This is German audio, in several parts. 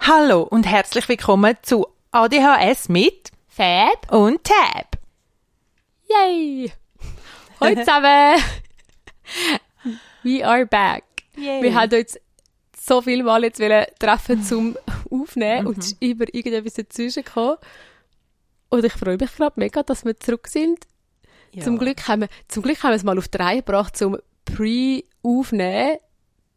Hallo und herzlich willkommen zu ADHS mit Fab. und Tab. Yay! Hallo zusammen! We are back. Yay. Wir haben uns so viele Mal jetzt treffen zum Aufnehmen und es ist immer irgendetwas dazwischen gekommen. Und ich freue mich gerade mega, dass wir zurück sind. Ja. Zum, Glück haben wir, zum Glück haben wir es mal auf die Reihe gebracht, zum Pre-Aufnehmen,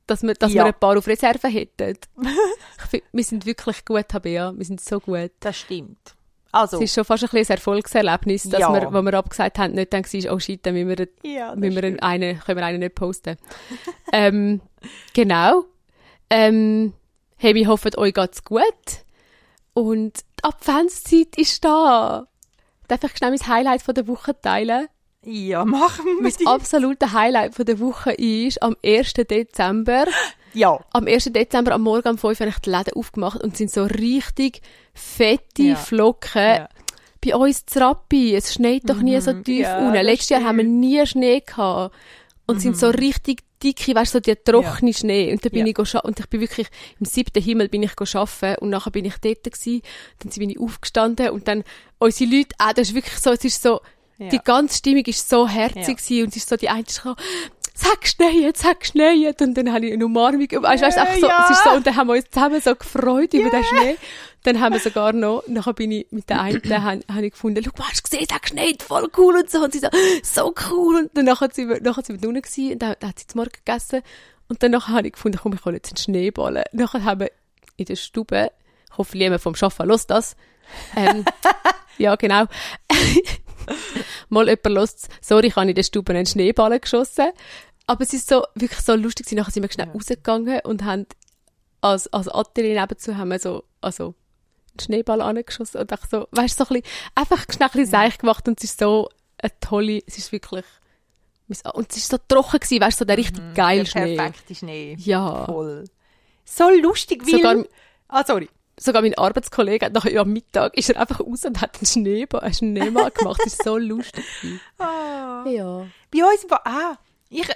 dass wir, dass Ja. wir ein paar auf Reserve hätten. ich find, wir sind wirklich gut, Tabea. Wir sind so gut. Das stimmt. Also, Es ist schon fast ein ein Erfolgserlebnis, dass Ja. wir, wo wir abgesagt haben, nicht dann war, oh shit, dann müssen wir, ja, müssen wir stimmt. einen, können wir einen nicht posten. ähm, genau. Ähm, hey, wir hoffen, euch geht's gut. Und die Adventszeit ist da. Darf ich schnell mein Highlight von der Woche teilen? Ja, machen wir Mein absolute Highlight von der Woche ist am 1. Dezember. Ja, Am 1. Dezember am Morgen um 5 Uhr habe ich die Läden aufgemacht und sind so richtig fette Ja. Flocken. Ja. Bei uns Trappi, es schneit doch nie so tief ja, unten. Letztes Jahr haben wir nie Schnee gehabt. Und es sind so richtig dicke, weißt du, so die trockene Schnee. Und da bin Ja. ich und ich bin wirklich im siebten Himmel bin ich arbeiten und nachher bin ich dort gewesen. Dann bin ich aufgestanden und dann unsere Leute, ah, das ist wirklich so, es ist so, Ja. die ganze Stimmung ist so herzig gewesen und es ist so, die so, sag schneit, sag schneit. Und dann habe ich eine Umarmung, weißt weißt, einfach so, Ja. es ist so, und dann haben wir uns zusammen so gefreut über den Schnee. Dann haben wir sogar noch, nachher bin ich mit der einen, habe hab ich gefunden, schau, hast du gesehen, es hat geschneit, voll cool und so. Und sie so, so cool. Und dann nachher sind wir, nachher sind wir unten gewesen, und dann, dann hat sie zum Morgen gegessen. Und dann nachher habe ich gefunden, komm, ich hole jetzt einen Schneeballen. Nachher haben wir in der Stube, hoffentlich jemand vom Schaffen los das. Ähm, ja, genau. Mal jemand los, sorry, ich habe in der Stube einen Schneeballen geschossen. Aber es ist so, wirklich so lustig gewesen. Nachher sind wir schnell rausgegangen und haben als, als Atelier nebenzu haben wir so, also, einen Schneeball angeschossen und einfach so, weißt du, so ein bisschen, einfach schnell ein bisschen seich gemacht und es ist so eine tolle, es ist wirklich, und es ist so trocken gewesen, weißt du, so der richtig geile der Schnee. perfekte Schnee. Ja. Voll. So lustig, wie... Sogar- ah, sorry. Sogar mein Arbeitskollege hat nachher am Mittag, ist er einfach raus und hat einen Schneeball, einen Schneemann gemacht. Das ist so lustig. Ah. Ja. Bei uns war ah, ich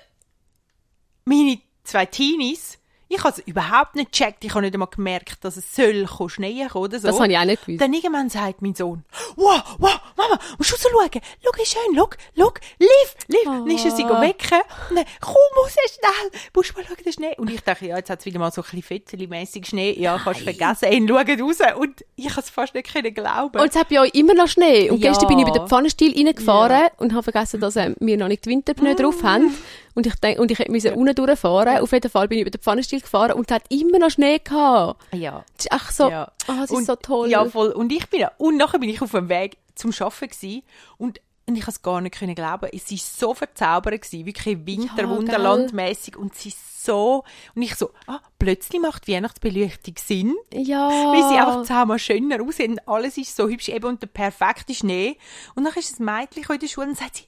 meine zwei Teenies, ich habe es überhaupt nicht gecheckt, ich habe nicht einmal gemerkt, dass es soll kommen oder so. Das habe ich auch nicht gewusst. Dann irgendwann sagt mein Sohn, wow, wow, Mama, musst du rausschauen, schau, wie schön, schau, schau, Liv, Liv. Dann ist er sie Ah. wecken und dann, komm raus, schnell, musst mal schauen, den Schnee. Und ich dachte, ja, jetzt hat es wieder mal so ein bisschen fetzeli-mässig Schnee, ja, kannst vergessen, ihn schaut raus und ich habe es fast nicht können glauben. Und es hat bei euch immer noch Schnee. Und Ja. gestern bin ich über den Pfannenstiel reingefahren und habe vergessen, dass ähm, wir noch nicht die Winterpneu drauf haben. Und ich denk, und ich hätte müssen unten durchfahren. Auf jeden Fall bin ich über den Pfannenstiel gefahren und es hat immer noch Schnee gehabt. ja. Das ist echt so, Ja. ah, das Und- ist so toll. Ja, voll. Und ich bin, und nachher bin ich auf dem Weg zum Arbeiten gsi und und ich konnte es gar nicht können glauben. Es war so verzaubernd, gewesen, wirklich Winterwunderlandmäßig und sie so, und ich so, ah, plötzlich macht Weihnachtsbeleuchtung Sinn, ja. weil sie einfach zehnmal schöner aussehen, alles ist so hübsch, eben und der perfekte Schnee. Und dann ist ein Mädchen in der Schule und sagt sie,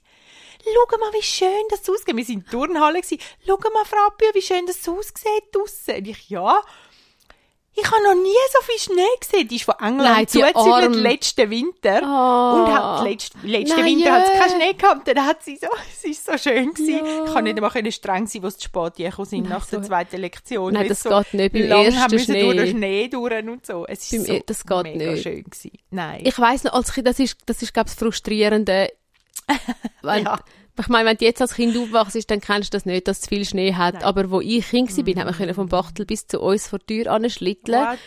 Schau mal, wie schön das aussieht. Wir waren in der Turnhalle. gewesen. Schau mal, Frau Appio, wie schön das aussieht draussen. Und ich, ja. Ich habe noch nie so viel Schnee gesehen. Die ist von Nein, England zugezügelt letzten Winter. Ah. Und hat letzten, letzten Nein, Winter hat es keinen Schnee gehabt. Dann hat sie so, sie ist so schön gewesen. Ja. Ich kann nicht einmal können streng sein, wo sie zu spät gekommen sind nach der so- zweiten Lektion. Nein, das so geht nicht. Beim ersten haben müssen Schnee. durch den Schnee durch und so. Es ist Beim so e- das geht mega nicht. schön gewesen. Nein. Ich weiss noch, als Kind, das ist, das ist, glaube ich, das Frustrierende. Wenn, Ja. Ich meine, wenn du jetzt als Kind aufwachst, dann kennst du das nicht, dass es viel Schnee hat. Nein. Aber wo ich Kind war, mm. haben wir können vom Bachtel bis zu uns vor die Tür anschlitteln. What?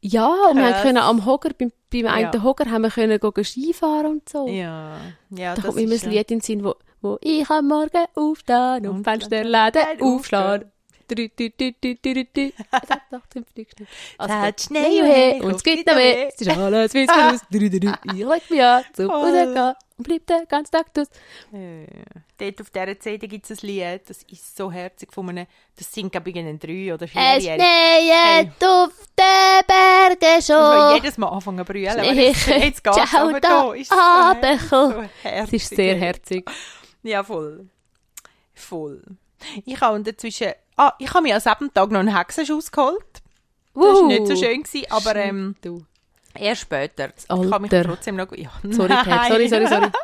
Ja, und wir haben können am Hocker, beim, beim einen Ja. Hocker haben wir können gehen Skifahren und so. Ja. ja Da kommt mir ja- Lied in den Sinn, wo, wo ich am Morgen aufstehen und Und Fensterläden aufschlagen. Es hat noch fünf Stück Schnee. Es Also, hat Schnee und es es mehr. mehr. Es ist alles wie es. Ich leg mich an zum. Rausgehen und bleib den ganzen Tag draus. Äh, Dort auf dieser CD gibt es ein Lied, das ist so herzig von einem, das singt glaube ich drei oder Es vierjährig. schneit auf den Bergen Ich schon. jedes Mal anfangen zu brüllen, ich jetzt geht's aber da ist so Es ist sehr herzig. Ja, voll. Voll. Ich habe dazwischen, ah, ich habe mir an diesem Tag noch einen Hexenschuss geholt. Das war nicht so schön, gewesen, aber ähm, Du. erst später. Ich Alter. kann mich trotzdem noch... Ja. Sorry, Ted. Sorry, sorry, sorry.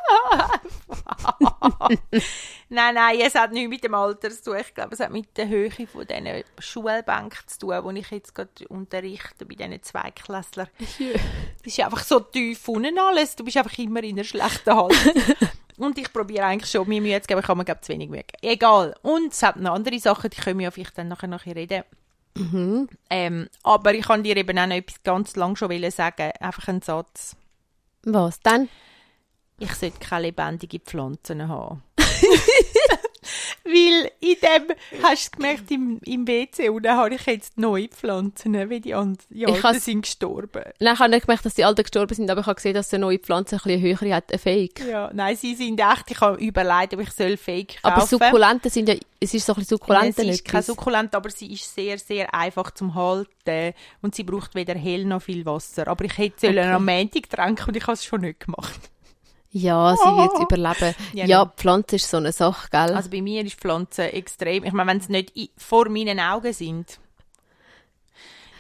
Nein, nein, es hat nichts mit dem Alter zu tun. Ich glaube, es hat mit der Höhe von diesen Schulbänken zu tun, wo ich jetzt gerade unterrichte bei diesen Zweiklässlern. Das ist einfach so tief unten alles. Du bist einfach immer in einer schlechten Haltung. Und ich probiere eigentlich schon, mir Mühe zu geben, ich kann mir glaube zu wenig Mühe geben. Egal. Und es hat noch andere Sachen, die können wir ja vielleicht dann nachher noch reden. Ähm, aber ich kann dir eben auch noch etwas ganz lang schon sagen. Einfach einen Satz. Was dann? Ich sollte keine lebendigen Pflanzen haben. Weil in dem, hast du gemerkt, im, im WC, und dann habe ich jetzt neue Pflanzen, weil die, and, die Ich alten sind gestorben. Nein, ich habe nicht gemerkt, dass die Alten gestorben sind, aber ich habe gesehen, dass eine neue Pflanze ein bisschen höhere hat, eine Fake. Ja, nein, sie sind echt, ich habe überlegt, ob ich soll Fake kaufen Aber Sukkulenten sind ja, es ist so ein bisschen Sukkulenten sie ist kein etwas. Sukkulent, aber sie ist sehr, sehr einfach zum Halten und sie braucht weder hell noch viel Wasser. Aber ich hätte okay. Okay. am Montag tränken und ich habe es schon nicht gemacht. Ja, sie wird überleben. Ja, Ja, nein. Pflanze ist so eine Sache, gell? Also bei mir ist Pflanzen extrem, ich meine, wenn sie nicht i- vor meinen Augen sind.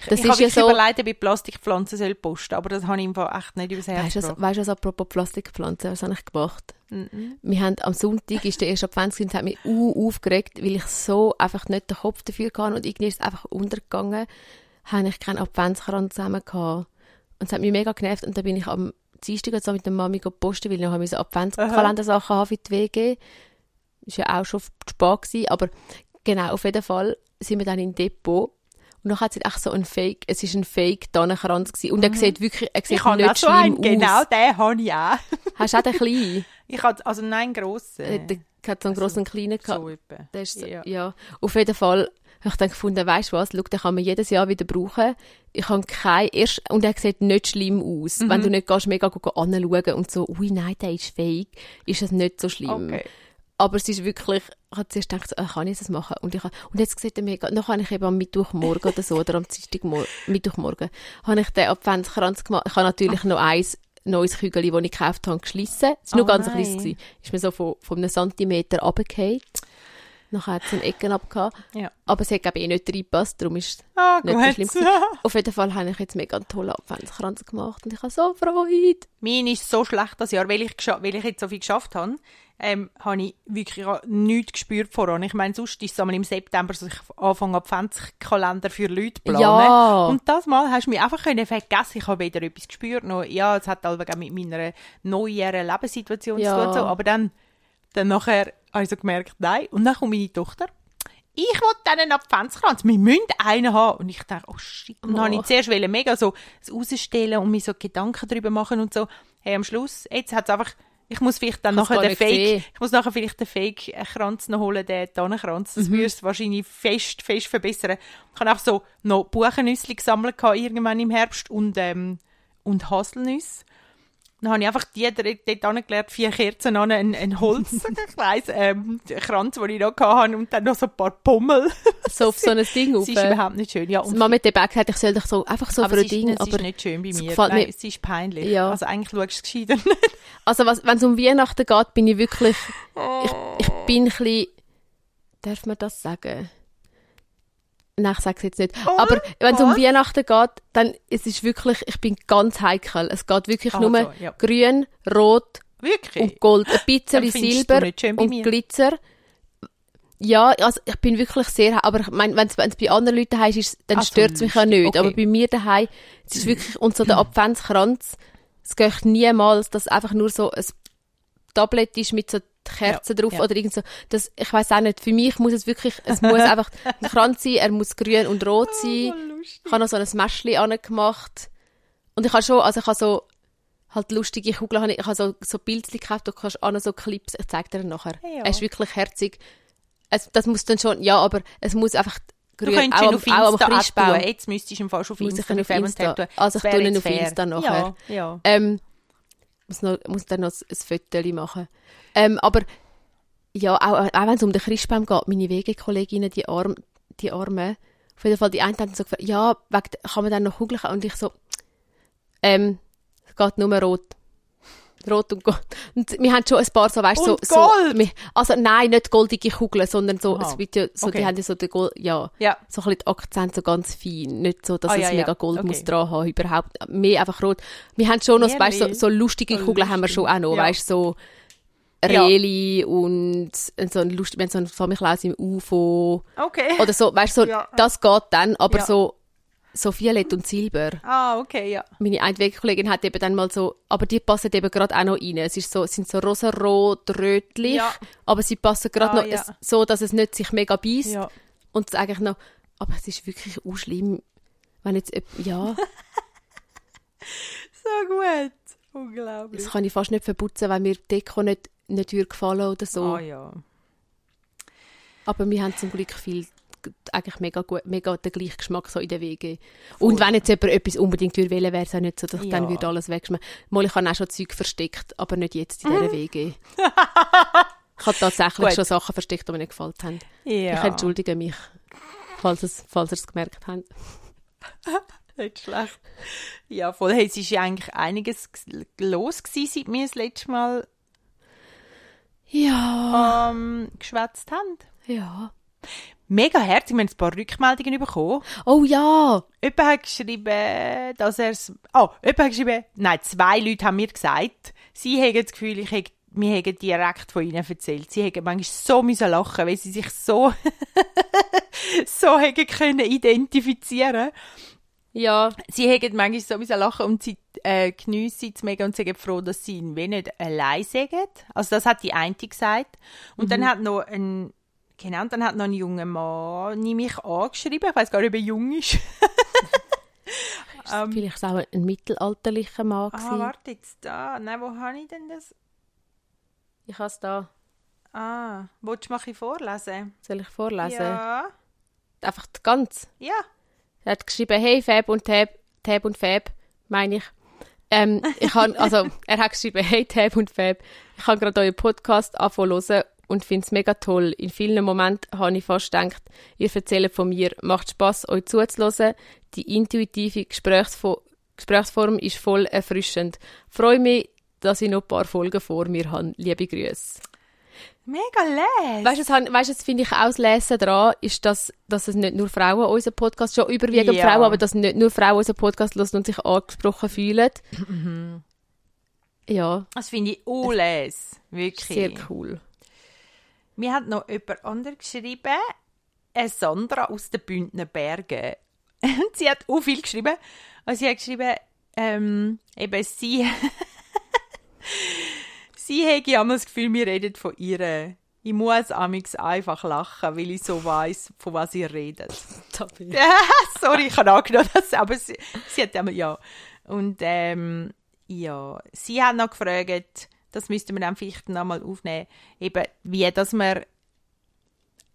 Ich, Das ich ist habe ja so- überlegt, ob ich Plastikpflanzen soll posten aber das habe ich im Fall echt nicht übers Herz Weißt du, was, weißt du, was apropos Plastikpflanzen, was habe ich gemacht? Mhm. Wir haben am Sonntag, ist der erste Advent, und es hat mich uh, aufgeregt, weil ich so einfach nicht den Kopf dafür hatte und irgendwie ist es einfach untergegangen, habe ich keinen Adventskranz zusammen gehabt. Und es hat mich mega genervt und dann bin ich am Dienstag so mit der Mami gepostet, weil ich noch so Adventskalendersachen haben für die WG. Ist ja auch schon spät gewesen, aber genau, auf jeden Fall sind wir dann im Depot und dann hat sie echt so ein Fake, es ist ein Fake Tannenkranz gewesen und er sieht wirklich, er sieht Mhm. Ich habe nicht so schlimm einen, aus. genau den habe ich auch. Hast du auch den kleinen? Ich habe, also nein, einen grossen. Äh, Der hat so einen grossen und kleinen gehabt. so. Der ist so, ja. Ja. auf jeden Fall habe ich dann gefunden, weißt du was, schau, den kann man jedes Jahr wieder brauchen. Ich habe kein, erst, und er sieht nicht schlimm aus. Mhm. Wenn du nicht gehst, mega anschauen und so, ui, nein, der ist fake, ist es nicht so schlimm. Okay. Aber es ist wirklich, ich habe zuerst gedacht, so, ah, kann ich das machen? Und, ich, habe- und jetzt sieht er mega, noch habe ich eben am Mittwochmorgen oder so, oder am Dienstagmorgen, Mittwochmorgen, habe ich den Adventskranz gemacht. Ich habe natürlich noch eins neues Kügel, das ich gekauft habe, geschlissen. Es war nur Oh ganz nein. kleines. gewesen. Ist mir so von, von einem Zentimeter runtergefallen. Nachher hat es einen Ecken abgehabt. Ja. Aber es hat, glaube ich, eh nicht reingepasst, darum ist es Ah, nicht so gut. schlimm gewesen. Auf jeden Fall habe ich jetzt mega einen tollen Adventskranz gemacht und ich habe so Freude. Mein ist so schlecht das Jahr, weil ich, weil ich jetzt so viel geschafft habe, ähm, habe ich wirklich nichts gespürt voran. Ich meine, sonst ist es einmal im September, so ich anfange Adventskalender für Leute planen. Ja. Und das Mal hast du mich einfach können vergessen. Ich habe weder etwas gespürt, noch, ja, es hat halt mit meiner neueren Lebenssituation Ja. zu tun. und So. Aber dann, dann nachher habe ich so gemerkt, nein. Und dann kommt meine Tochter. Ich will dann einen Adventskranz. Wir müssen einen haben. Und ich dachte, oh shit. Und dann Oh. habe ich zuerst mega so es rausstellen und mir so Gedanken darüber machen und so. Hey, am Schluss, jetzt hat es einfach, ich muss vielleicht dann Kann's nachher den Fake, sehen. ich muss nachher vielleicht den Fake-Kranz noch holen, den Tannenkranz. Mhm. Das würde es wahrscheinlich fest, fest verbessern. Ich habe auch so noch Buchennüsse gesammelt gehabt, irgendwann im Herbst und, ähm, und Haselnüsse. Dann habe ich einfach die dort angelernt, vier Kerzen an, ein, ein Holz, ich weiss, ähm, einen Kranz, den ich noch hatte und dann noch so ein paar Pummel. So auf so ein Ding Das auf. ist überhaupt nicht schön. Ja, Die und Mama hat eben auch gesagt, ich soll doch so, einfach so aber für ein es ist, Ding. es Aber ist nicht schön bei mir. gefällt Nein, mir- es ist peinlich. Ja. Also eigentlich schaust du es gescheiter nicht. Also wenn es um Weihnachten geht, bin ich wirklich, ich, ich bin ein bisschen, darf man das sagen? Nein, ich sage es jetzt nicht. Oh, Aber wenn es um? Weihnachten geht, dann es ist wirklich, ich bin ganz heikel. Es geht wirklich Also, nur ja. grün, rot Wirklich? und Gold. Ein bisschen Silber und. Glitzer. Ja, also ich bin wirklich sehr, aber ich meine, wenn es bei anderen Leuten ist, dann Ach so, stört es mich lustig. nicht. Aber Okay. bei mir daheim, es ist wirklich, und so der Adventskranz, es geht niemals, dass einfach nur so ein Tablet ist mit so Kerzen Ja, drauf ja. oder irgend so. Das, ich weiß auch nicht, für mich muss es wirklich, es muss einfach ein Kranz sein, er muss grün und rot sein. Oh. Ich habe noch so ein Mäschchen angemacht. Und ich habe schon, also ich habe so, halt lustige Kugeln, ich, habe so, so Bildchen gekauft, du kannst auch noch so Clips, ich zeige dir nachher. Ja. Er ist wirklich herzig. Es, das muss dann schon, ja, aber es muss einfach Du grün, könntest auch, ihn am- auf auch am Insta Christbaum. Jetzt müsstest du ihn fast auf Muss ich Insta auf Insta- also ich tue ihn auf. Insta nachher. Ja, ja. Ähm, muss, noch, muss dann noch ein, Foto machen. Ähm, aber ja, auch, auch wenn es um den Christbaum geht, meine WG-Kolleginnen, die, Arm, die Armen, auf jeden Fall, die einen haben so gefragt, ja, kann man dann noch Kugeln? Und ich so, ähm, es geht nur rot. Rot und Gold. Und wir haben schon ein paar so, weißt du, so, so, Gold? wir- also nein, nicht goldige Kugeln, sondern so, Aha. es wird ja, so, Okay. die haben ja so den Gold, ja, Ja. so ein bisschen die Akzente so ganz fein. Nicht so, dass Ah, es ja, ja. mega Gold Okay. muss dran haben, überhaupt. Mehr einfach rot. Wir haben schon noch, weißt du, so, so lustige So Kugeln haben wir lustig. schon auch noch, Ja. weißt du, so, Reli und so ein Lust, wenn so ein Samichlaus im UFO Okay. oder so, weißt du, so, Ja. das geht dann, aber Ja. so, so Violett und Silber. Ah, okay, ja. Meine eine Wegkollegin hat eben dann mal so, aber die passen eben gerade auch noch rein. Es ist so, es sind so rosarot, rötlich, Ja. aber sie passen gerade Ah, noch ja. so, dass es nicht sich mega beißt Ja. und es eigentlich noch, aber es ist wirklich auch schlimm, wenn jetzt, ja, So gut. Unglaublich. das kann ich fast nicht verputzen, weil mir die Deko nicht, nicht gefallen oder so. Ah, ja. Aber wir haben zum Glück viel eigentlich mega gut, mega den gleichen Geschmack so in der Wege. Und wenn jetzt jemand etwas unbedingt würde wäre es auch nicht so, dass ich dann Ja. würde alles wegschmeißen. Mal, ich habe auch schon Zeug versteckt, aber nicht jetzt in dieser Wege. ich habe tatsächlich Gut. schon Sachen versteckt, die mir nicht gefallen haben. Ja. Ich entschuldige mich, falls, es, falls ihr es gemerkt habt. Nicht schlecht. Ja, voll. Hey, es ist ja eigentlich einiges los gewesen, seit wir das letzte Mal Ja, ähm, geschwätzt haben. ja. Mega herzig. Wir haben ein paar Rückmeldungen bekommen. Oh ja, Jemand hat geschrieben, dass er es... Oh, jemand hat geschrieben... Nein, zwei Leute haben mir gesagt, sie haben das Gefühl, ich hätte wir haben direkt von ihnen erzählt. Sie haben manchmal so müssen lachen, weil sie sich so, so haben können identifizieren. ja, Sie haben manchmal so müssen lachen und sie äh, geniessen es mega und sind froh, dass sie ihn wenig allein sind. Also das hat die eine gesagt. Und dann hat noch ein, genau, und dann hat noch ein junger Mann mich angeschrieben. Ich weiß gar nicht, ob er jung ist. Ähm, vielleicht auch ein mittelalterlicher Mann ah, gewesen. warte jetzt da. Nein, wo habe ich denn das? Ich habe es da. Ah, willst du mal vorlesen? Soll ich vorlesen? Ja. Einfach ganz. Ja. Er hat geschrieben, hey Fab und Tab, Tab und Fab, meine ich. Ähm, ich han, also, er hat geschrieben, hey Tab und Fab, ich habe gerade euren Podcast hören und finde es mega toll. In vielen Momenten habe ich fast gedacht, ihr erzählt von mir. Macht Spaß, euch zuzuhören. Die intuitive Gesprächsfo Gesprächsform ist voll erfrischend. Freue mich, dass ich noch ein paar Folgen vor mir habe. Liebe Grüße. Mega les. Weißt du, du, das finde ich auch das Lesen daran, ist, dass, dass es nicht nur Frauen unseren Podcast, schon überwiegend Ja. Frauen, aber dass nicht nur Frauen unseren Podcast hören und sich angesprochen fühlen. Ja, Das finde ich auch les. Wirklich. sehr cool. Mir hat noch jemand anderes geschrieben, eine Sandra aus den Bündner Bergen. Und sie hat auch viel geschrieben. Also sie hat geschrieben, ähm, eben sie, sie hätte ja das Gefühl, wir reden von ihr. Ich muss amix einfach lachen, weil ich so weiß, von was ihr redet. Sorry, ich habe angenommen, dass, aber sie, sie hat ja. Und ähm, ja, sie hat noch gefragt, das müssten wir dann vielleicht noch mal aufnehmen, eben wie, dass man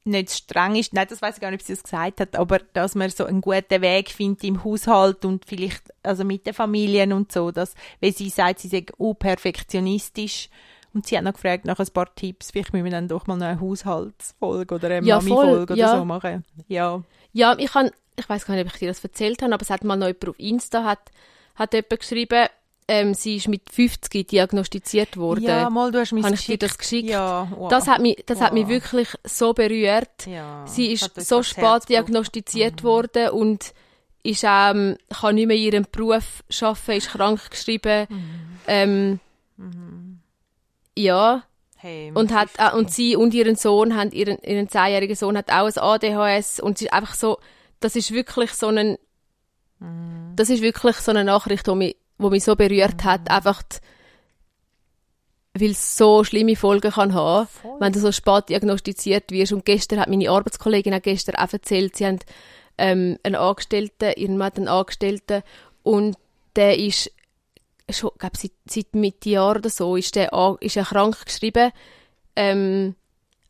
nicht streng ist, nein, das weiß ich gar nicht, ob sie das gesagt hat, aber dass man so einen guten Weg findet im Haushalt und vielleicht also mit den Familien und so, dass, weil sie sagt, sie sei auch perfektionistisch und sie hat noch gefragt nach ein paar Tipps, vielleicht müssen wir dann doch mal noch eine Haushaltsfolge oder eine Ja, Mami-Folge oder ja. so machen. Ja. Ja, ich kann, ich weiß gar nicht, ob ich dir das erzählt habe, aber es hat mal noch jemand auf Insta, hat, hat jemand geschrieben, ähm, sie ist mit 50 diagnostiziert worden. Ja, mal, du hast mir Habe ich dir das geschickt? Ja, wow. Das hat mich, das hat mich Wow. wirklich so berührt. Ja, Sie ist so spät diagnostiziert worden und ist, ähm, kann nicht mehr in ihrem Beruf arbeiten, ist krank geschrieben. Ähm, Ja, Hey, und, hat, 50. äh, und sie und ihren Sohn, haben, ihren, ihren zehnjährigen Sohn hat auch ein ADHS und sie ist einfach so, das ist wirklich so ein, das ist wirklich so eine Nachricht, die mich, die mich so berührt hat, einfach, weil es so schlimme Folgen kann haben, wenn du so spät diagnostiziert wirst. Und gestern hat meine Arbeitskollegin auch gestern auch erzählt, sie haben ähm, einen Angestellten, ihren Mann einen Angestellten und der ist schon, glaub, seit, seit Mitte Jahr oder so ist der ist er krank geschrieben ähm,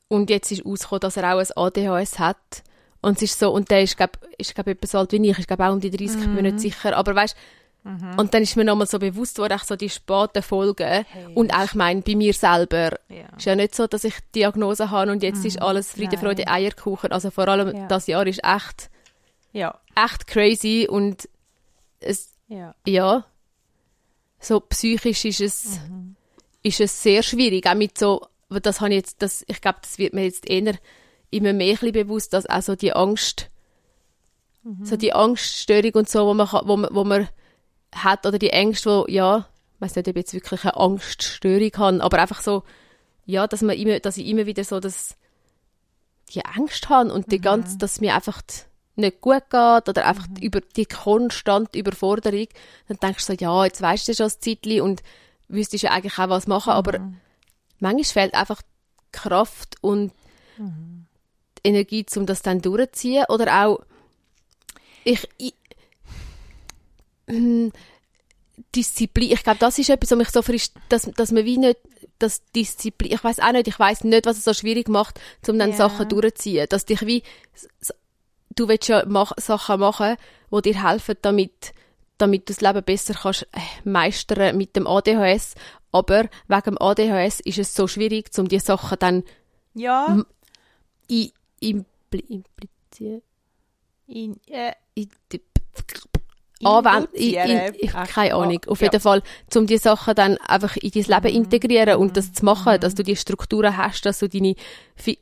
und jetzt ist rausgekommen, dass er auch ein ADHS hat. Und es ist so und der ist glaub, ist glaub, etwa so alt wie ich, ist glaub, auch um die 30, ich bin mir nicht sicher, aber weißt und dann ist mir nochmal so bewusst worden, auch so die späten Folgen und auch ich meine, bei mir selber Ja. ist ja nicht so, dass ich Diagnose habe und jetzt ist alles Friede, Nein. Freude, Eierkuchen, also vor allem Ja. das Jahr ist echt, Ja, echt crazy und es, ja. ja, so psychisch ist es, ist es sehr schwierig. Auch mit so, das habe ich jetzt, das, ich glaube, das wird mir jetzt eher immer mehr bewusst, dass auch so die Angst, so die Angststörung und so, wo man, wo man, wo man hat, oder die Ängste, wo, ja, ich weiß nicht, ob ich jetzt wirklich eine Angststörung habe, aber einfach so, ja, dass, man immer, dass ich immer wieder so das, die Angst habe und die ganze, dass mir einfach nicht gut geht oder einfach über die konstante Überforderung, dann denkst du so, ja, jetzt weißt du schon das Zeitchen und wüsstest ja eigentlich auch was machen, aber manchmal fehlt einfach die Kraft und die Energie, um das dann durchzuziehen oder auch ich, ich Disziplin, ich glaube, das ist etwas, was mich so frisch, dass, dass man wie nicht, das Disziplin, ich weiß auch nicht, ich weiß nicht, was es so schwierig macht, um dann Ja. Sachen durchzuziehen, dass dich wie, du willst ja mach, Sachen machen, die dir helfen, damit, damit du das Leben besser kannst äh, meistern mit dem ADHS, aber wegen dem ADHS ist es so schwierig, um die Sachen dann Ja, M- i, impli, implizieren, in, äh, in, anwenden, induzieren. ich, Ach, keine ah, Ahnung. Auf ja. jeden Fall, um die Sachen dann einfach in dein Leben integrieren und das zu machen, dass du die Strukturen hast, dass du deine,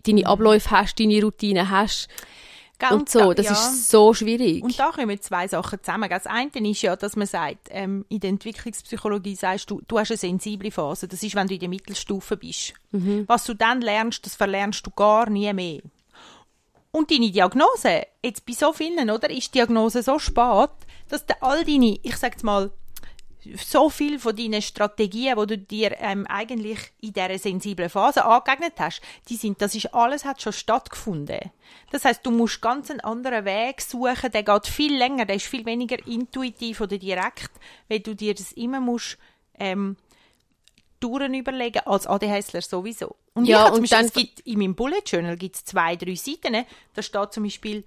deine Abläufe hast, deine Routinen hast Gell, und so. Das ja. ist so schwierig. Und da kommen zwei Sachen zusammen. Das eine ist ja, dass man sagt, ähm, in der Entwicklungspsychologie sagst du, du hast eine sensible Phase. Das ist, wenn du in der Mittelstufe bist. Mhm. Was du dann lernst, das verlernst du gar nie mehr. Und deine Diagnose, jetzt bei so vielen, oder, ist die Diagnose so spät, dass du all deine, ich sag's mal, so viel von deinen Strategien, die du dir ähm, eigentlich in dieser sensiblen Phase angeeignet hast, die sind, das ist alles hat schon stattgefunden. Das heißt, du musst ganz einen anderen Weg suchen, der geht viel länger, der ist viel weniger intuitiv oder direkt, weil du dir das immer musst ähm, Touren überlegen, als ADHSler sowieso. Und Ja, und Beispiel, dann- es gibt, in meinem Bullet Journal gibt es zwei, drei Seiten, ne? da steht zum Beispiel,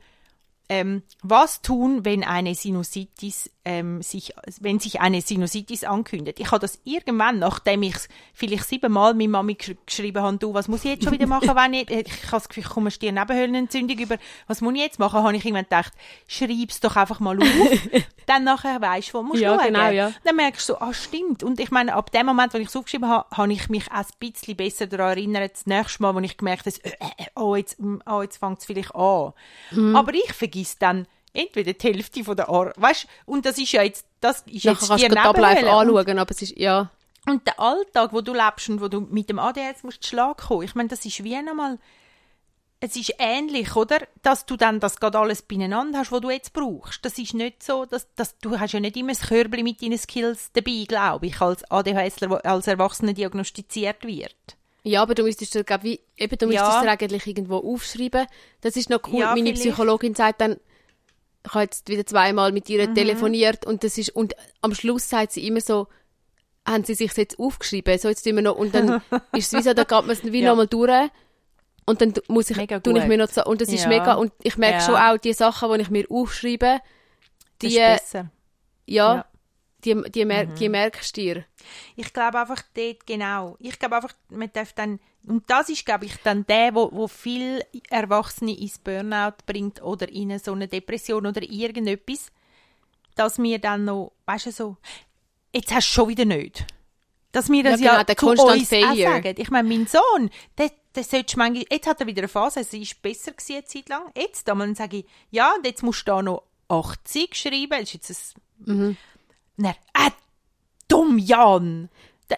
ähm, was tun, wenn eine Sinusitis ähm, sich, wenn sich eine Sinusitis ankündigt. Ich habe das irgendwann, nachdem ich vielleicht siebenmal mit Mami gesch geschrieben habe, du, was muss ich jetzt schon wieder machen, wenn ich, ich habe das Gefühl, ich komme eine Stirnnebenhöhlenentzündung über, was muss ich jetzt machen, habe ich irgendwann gedacht, schreib's doch einfach mal auf, dann nachher weisst du, wo musst du Ja, schauen. genau, ja. Dann merkst du so, ah, stimmt. Und ich meine, ab dem Moment, wo ich es aufgeschrieben habe, habe ich mich auch ein bisschen besser daran erinnert, das nächste Mal, wo ich gemerkt habe, äh, äh, oh, jetzt, mm, oh, jetzt fängt es vielleicht an. Mhm. Aber ich vergiss dann entweder die Hälfte von der Ar weißt und das ist ja jetzt, das ist Nachher jetzt kannst die du Abläufe Nebenhöhle. anschauen, aber es ist, ja. Und, der Alltag, wo du lebst und wo du mit dem ADHS musst Schlag kommen, ich meine, das ist wie einmal, es ist ähnlich, oder? Dass du dann das gerade alles beieinander hast, was du jetzt brauchst. Das ist nicht so, dass, dass du hast ja nicht immer das Körbchen mit deinen Skills dabei, glaube ich, als ADHSler, der als Erwachsener diagnostiziert wird. Ja, aber du müsstest dir, glaub, wie, eben, du Ja. müsstest dir eigentlich irgendwo aufschreiben. Das ist noch cool. Ja, Meine vielleicht. Psychologin sagt dann, ich habe jetzt wieder zweimal mit ihr telefoniert und das ist, und am Schluss sagt sie immer so, haben sie sich jetzt aufgeschrieben, so jetzt immer noch, und dann ist es wie so, dann geht man es wie Ja. nochmal durch und dann muss ich, tue ich mir noch so, und das ist Ja. mega, und ich merke Ja. schon auch, die Sachen, die ich mir aufschreibe, die, ist besser. ja, Ja. Die, die, mer die merkst du dir. Ich glaube einfach dort genau. Ich glaube einfach, man darf dann, und das ist, glaube ich, dann der, wo, wo viel Erwachsene ins Burnout bringt oder in so eine Depression oder irgendetwas, dass wir dann noch, weißt du, so, jetzt hast du schon wieder nicht. Dass wir das Ja, ja, genau, der zu uns sagen. Ich meine, mein Sohn, der, der solltest manchmal, jetzt hat er wieder eine Phase, es ist besser gewesen eine Zeit lang. Jetzt, dann sage ich, ja, und jetzt musst du da noch 80 schreiben. Das ist jetzt ein Mhm. Und er, äh, dumm Jan.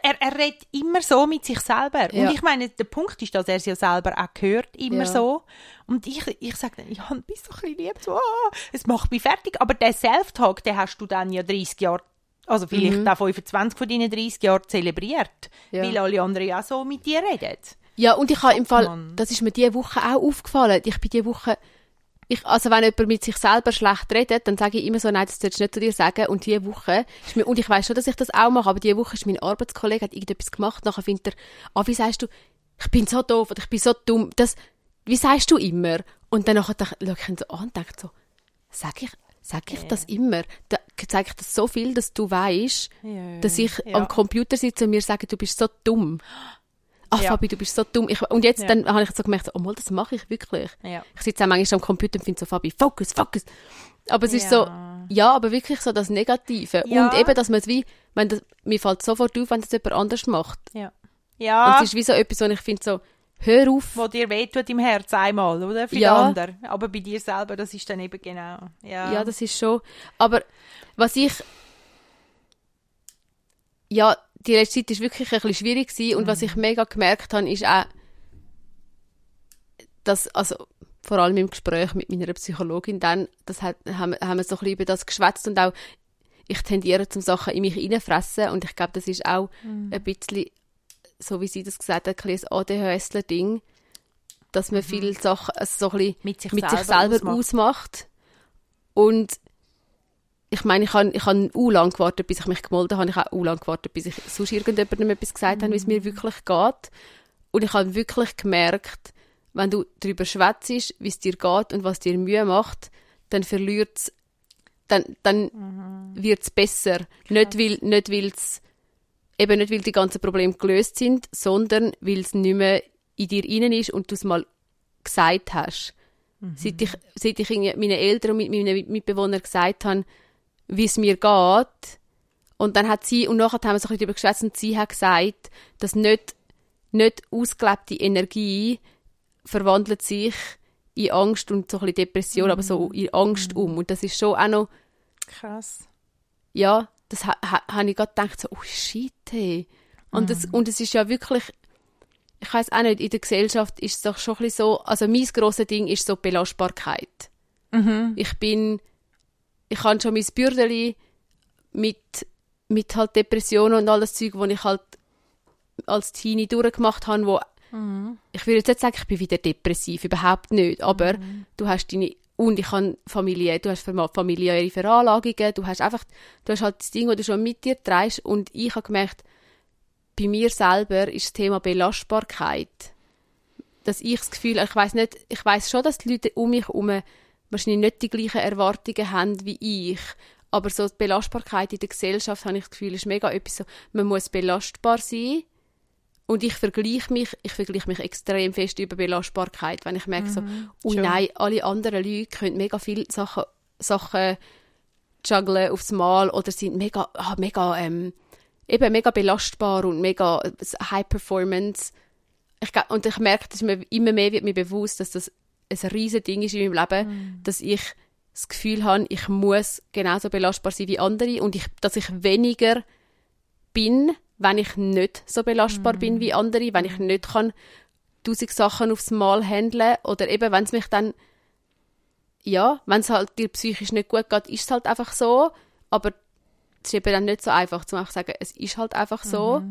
Er, er redet immer so mit sich selber. Ja. Und ich meine, der Punkt ist, dass er es ja selber auch hört, immer Ja. so. Und ich, ich sage dann, Jan, bist doch ein bisschen lieb, so, ah, es macht mich fertig. Aber der Self-Talk, den hast du dann ja 30 Jahre, also vielleicht Mhm. auch 25 von deinen 30 Jahren zelebriert. Ja. Weil alle anderen ja so mit dir reden. Ja, und ich habe im Fall, das ist mir diese Woche auch aufgefallen. Ich bin diese Woche, ich, also wenn jemand mit sich selber schlecht redet, dann sage ich immer so, nein, das solltest du nicht zu dir sagen. Und diese Woche, ist mir, und ich weiß schon, dass ich das auch mache, aber diese Woche ist mein Arbeitskollege, hat irgendetwas gemacht, nachher findet er, ah, wie sagst du, ich bin so doof oder ich bin so dumm, das, wie sagst du immer? Und dann nachher schaue ich ihn so an und denke so, sag ich, sag ich das immer? Da zeige ich das so viel, dass du weißt, Ja. dass ich Ja. am Computer sitze und mir sage, du bist so dumm. Ach, Ja. Fabi, du bist so dumm. Ich, und jetzt Ja. dann habe ich so gemerkt, oh mal, das mache ich wirklich. Ja. Ich sitze auch manchmal am Computer und finde so, Fabi, Fokus, Fokus. Aber es ist so, ja, aber wirklich so das Negative. Und eben, dass man es wie, wenn das, mir fällt sofort auf, wenn das jemand anders macht. Ja. Und Ja, es ist wie so etwas, wo ich finde so, hör auf. wo dir wehtut im Herz einmal, oder? Für Ja. anderen. Aber bei dir selber, das ist dann eben genau. Ja, Ja, das ist schon. Aber was ich. Ja, die letzte Zeit ist wirklich ein bisschen schwierig gewesen. und was ich mega gemerkt habe, ist auch, dass, also, vor allem im Gespräch mit meiner Psychologin dann, das hat, haben, haben wir so ein bisschen über das geschwätzt und auch, ich tendiere zum Sachen in mich reinfressen und ich glaube, das ist auch Mhm. ein bisschen, so wie sie das gesagt hat, ein ein ADHSler-Ding, dass man viele Sachen also so ein bisschen Mit sich mit selber sich selber ausmacht. ausmacht. Und ich meine, ich habe ich habe u lang gewartet, bis ich mich gemeldet habe. Ich habe u lang gewartet, bis ich sonst irgendjemandem etwas gesagt habe, wie es mir wirklich geht. Und ich habe wirklich gemerkt, wenn du darüber schwätzt, wie es dir geht und was dir Mühe macht, dann verliert es, dann, dann wird es besser. Nicht, weil, nicht, weil's, eben nicht, weil die ganzen Probleme gelöst sind, sondern weil es nicht mehr in dir innen ist und du es mal gesagt hast. Seit ich, seit ich meinen Eltern und meinen Mitbewohnern gesagt habe, wie es mir geht, und dann hat sie, und nachher haben wir so ein bisschen darüber geschwätzt, und sie hat gesagt, dass nicht, nicht ausgelebte Energie verwandelt sich in Angst und so ein bisschen Depression, aber so in Angst um. Und das ist schon auch noch, Krass. ja, das ha, ha, habe ich gerade gedacht, so, oh shit, hey. Und, das, und es ist ja wirklich, ich weiß auch nicht, in der Gesellschaft ist es doch schon ein bisschen so, also mein grosses Ding ist so Belastbarkeit. Ich bin, ich habe schon mein Bürdeli mit, mit halt Depressionen und alles Zeug, wo ich halt als Teenie durchgemacht habe, wo ich würde jetzt nicht sagen, ich bin wieder depressiv, überhaupt nicht, aber du hast deine und ich habe Familie, du hast familiäre Veranlagungen, du hast einfach, du hast halt das Ding, das du schon mit dir trägst und ich habe gemerkt, bei mir selber ist das Thema Belastbarkeit, dass ich das Gefühl, ich weiß nicht, ich weiß schon, dass die Leute um mich herum wahrscheinlich nicht die gleichen Erwartungen haben wie ich, aber so die Belastbarkeit in der Gesellschaft, habe ich das Gefühl, ist mega etwas so, man muss belastbar sein und ich vergleiche mich, ich vergleiche mich extrem fest über Belastbarkeit, wenn ich merke so, oh schon. nein, alle anderen Leute können mega viele Sachen, Sachen jugglen aufs Mal oder sind mega, ah, mega, ähm, eben mega belastbar und mega äh, High Performance. Ich, und ich merke, dass mir immer mehr wird mir bewusst, dass das ein riesen Ding ist in meinem Leben, dass ich das Gefühl habe, ich muss genauso belastbar sein wie andere und ich, dass ich weniger bin, wenn ich nicht so belastbar bin wie andere, wenn ich nicht kann tausend Sachen aufs Mal handeln oder eben, wenn es mich dann ja, wenn es halt dir psychisch nicht gut geht, ist es halt einfach so, aber es ist eben dann nicht so einfach, zu einfach sagen, es ist halt einfach so,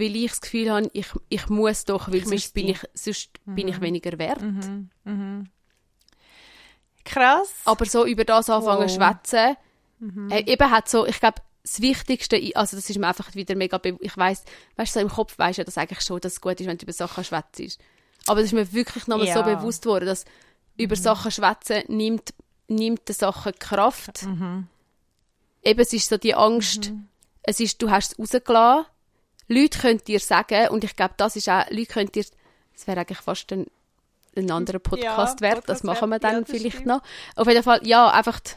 weil ich das Gefühl habe, ich, ich muss doch, weil sonst müsste. bin ich, sonst bin ich weniger wert. Krass. Aber so über das anfangen zu Wow. schwätzen, äh, eben hat so, ich glaube, das Wichtigste, also das ist mir einfach wieder mega, ich weiß, weißt du, so im Kopf weißt du ja, dass eigentlich schon, dass es gut ist, wenn du über Sachen schwätzt. Aber das ist mir wirklich nochmal so Ja. bewusst worden, dass über Sachen schwätzen nimmt, nimmt der Sache Kraft. Eben, es ist so die Angst, es ist, du hast es rausgelassen, Leute können dir sagen, und ich glaube, das ist auch, Leute können dir, das wäre eigentlich fast ein, ein anderer Podcast wert, das machen wir dann ja, vielleicht stimmt. noch. Auf jeden Fall, ja, einfach, die,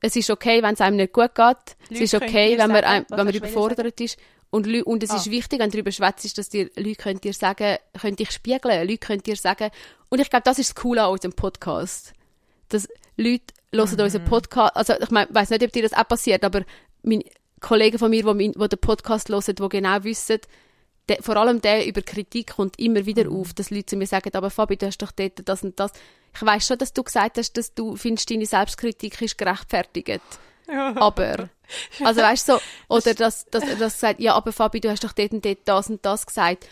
es ist okay, wenn es einem nicht gut geht. es Leute ist können okay, wenn man, sagen, ein, was wenn man überfordert ist. Und, und es Ah. ist wichtig, wenn du darüber schwätzt, dass dir Leute können dir sagen, können dich spiegeln, Leute können dir sagen, und ich glaube, das ist das Coole an unserem Podcast. Dass Leute hören Mhm. unseren Podcast, also ich mein, weiß nicht, ob dir das auch passiert, aber meine Kollegen von mir, die, den Podcast hören, die genau wissen, der, vor allem der über Kritik kommt immer wieder Mhm. auf, dass Leute zu mir sagen, aber Fabi, du hast doch dort das und das. Ich weiß schon, dass du gesagt hast, dass du findest, deine Selbstkritik ist gerechtfertigt. Aber, also weißt du so, oder dass, dass er das sagt, ja, aber Fabi, du hast doch dort und dort das und das gesagt.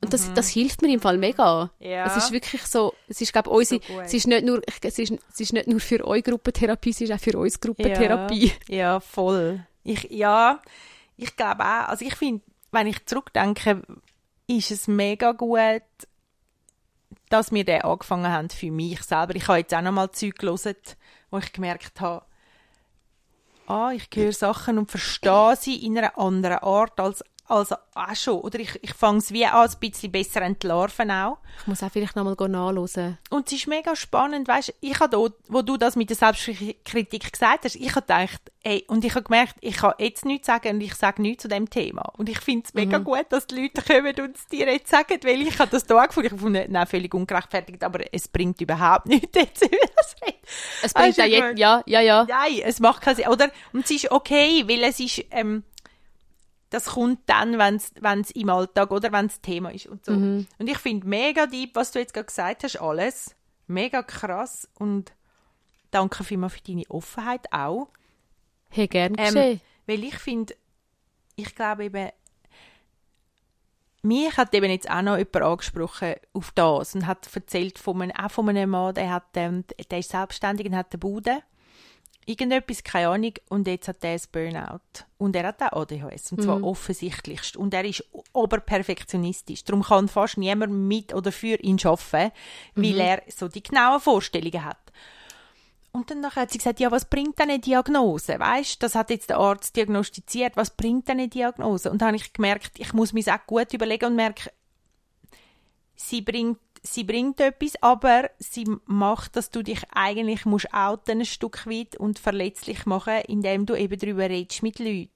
Und das, das hilft mir im Fall mega. Mhm. Ja. Es ist wirklich so, es ist, glaube unsere, gut. es ist nicht nur, es ist, es ist nicht nur für euch Gruppentherapie, es ist auch für uns Gruppentherapie. Ja, ja voll. Ich, ja, ich glaube auch, also ich finde, wenn ich zurückdenke, ist es mega gut, dass wir den angefangen haben für mich selber. Ich habe jetzt auch noch mal Zeug gelesen, wo ich gemerkt habe, ah, ich höre Sachen und verstehe sie in einer anderen Art als als auch schon. Oder ich, ich fange es wie an, ein bisschen besser entlarven auch. Ich muss auch vielleicht nochmal nachhören. Und es ist mega spannend, weißt, ich habe dort, wo du das mit der Selbstkritik gesagt hast, ich habe gedacht, ey, und ich habe gemerkt, ich kann jetzt nichts sagen und ich sage nichts zu dem Thema. Und ich finde es mega Mhm. gut, dass die Leute kommen und es dir jetzt sagen, weil ich habe das da gefunden, ich gefunden, nein, völlig ungerechtfertigt, aber es bringt überhaupt nichts jetzt über das reden. Es bringt du auch jetzt, ja, ja, ja. Nein, es macht keinen Sinn. Oder, und es ist okay, weil es ist, ähm, das kommt dann, wenn es im Alltag oder wenn es Thema ist und so. Mhm. Und ich finde mega deep, was du jetzt gerade gesagt hast, alles. Mega krass und danke vielmals für deine Offenheit auch. Hey, gern Ähm, weil ich finde, ich glaube eben, mich hat eben jetzt auch noch jemand angesprochen auf das und hat erzählt von einem, auch von einem Mann, der, hat, ähm, der ist selbstständig und hat eine Bude. Irgendetwas, keine Ahnung, und jetzt hat er ein Burnout. Und er hat auch ADHS, und zwar offensichtlichst. Und er ist oberperfektionistisch. Darum kann fast niemand mit oder für ihn arbeiten, weil er so die genauen Vorstellungen hat. Und dann hat sie gesagt, ja, was bringt eine Diagnose? Weißt, das hat jetzt der Arzt diagnostiziert. Was bringt eine Diagnose? Und dann habe ich gemerkt, ich muss mir auch gut überlegen und merke, sie bringt, sie bringt etwas, aber sie macht, dass du dich eigentlich musst outen ein Stück weit und verletzlich machen, indem du eben darüber redest mit Leuten.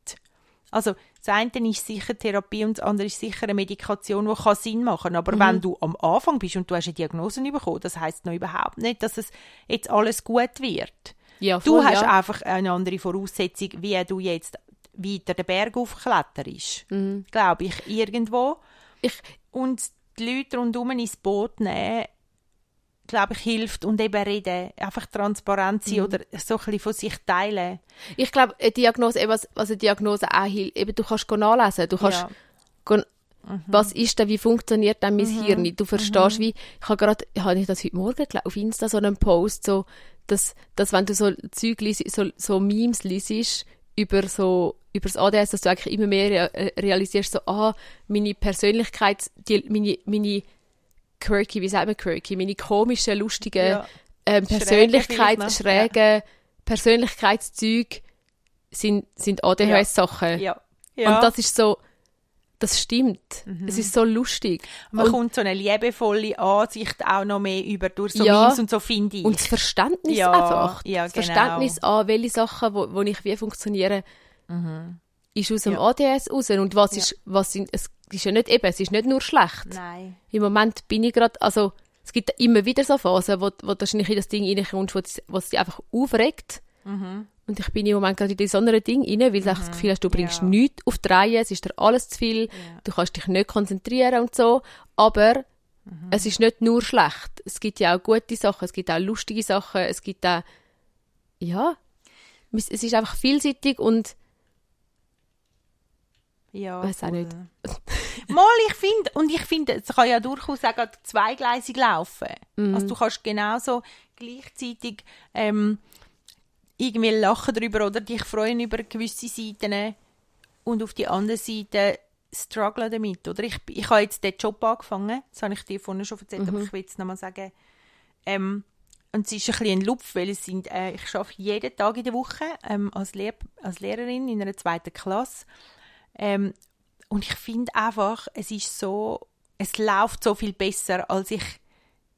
Also, das eine ist sicher Therapie und das andere ist sicher eine Medikation, die kann Sinn machen Aber wenn du am Anfang bist und du hast eine Diagnose bekommen, das heißt noch überhaupt nicht, dass es jetzt alles gut wird. Ja, Du voll, hast ja. einfach eine andere Voraussetzung, wie du jetzt weiter den Berg aufkletterst. Glaube ich, irgendwo. Ich, Und die Leute rundherum ins Boot nehmen, glaube ich, hilft. Und eben reden, einfach transparent sein oder so ein bisschen von sich teilen. ich glaube, eine Diagnose, was, was eine Diagnose auch hilft, eben, du kannst nachlesen, du kannst Ja. go, was ist denn, wie funktioniert denn mein Hirn? Du verstehst, wie, ich habe gerade, habe ich das heute Morgen gelesen, auf Insta so einen Post, so, dass, dass wenn du so Zeug liest, so, so Memes liest, über so, über das ADS, dass du eigentlich immer mehr rea- realisierst, so, ah, meine Persönlichkeit, die, meine, meine quirky, wie sagt man quirky, meine komischen, lustigen, Ja. ähm, Schräge Persönlichkeit, noch, schräge Persönlichkeitszüge sind, sind ADHS-Sachen. Ja. ja. Und das ist so, das stimmt. Es ist so lustig. Man und, kommt so eine liebevolle Ansicht auch noch mehr über durch so Ja. Memes und so, finde ich. und das Verständnis Ja, einfach. ja, das genau. Verständnis an, welche Sachen, wo, wo ich wie funktioniere, ist aus dem Mhm. Ja. ADS raus. Und was ist, was sind, es ist ja nicht eben, es ist nicht nur schlecht. Nein. Im Moment bin ich gerade, also, es gibt immer wieder so Phasen, wo, wo du wahrscheinlich in das Ding reinkommst, wo es- was dich einfach aufregt. Mhm. Und ich bin im Moment gerade in dieses andere Ding rein, weil du einfach das Gefühl hast, du bringst Ja. nichts auf die Reihe, es ist dir alles zu viel, du kannst dich nicht konzentrieren und so. Aber Mhm. es ist nicht nur schlecht. Es gibt ja auch gute Sachen, es gibt auch lustige Sachen, es gibt auch, ja, es ist einfach vielseitig und Ja, Weiss auch nicht. Mal, ich finde, und ich finde, es kann ja durchaus auch zweigleisig laufen. Mhm. Also du kannst genauso gleichzeitig ähm, irgendwie lachen darüber oder dich freuen über gewisse Seiten und auf die andere Seite strugglen damit. Oder ich, ich habe jetzt den Job angefangen, das habe ich dir vorhin schon erzählt, aber ich will es nochmal sagen. Ähm, und es ist ein bisschen ein Lupf, weil es sind, äh, ich arbeite jeden Tag in der Woche ähm, als, Lehr als Lehrerin in einer zweiten Klasse. Ähm, und ich finde einfach, es ist so, es läuft so viel besser, als ich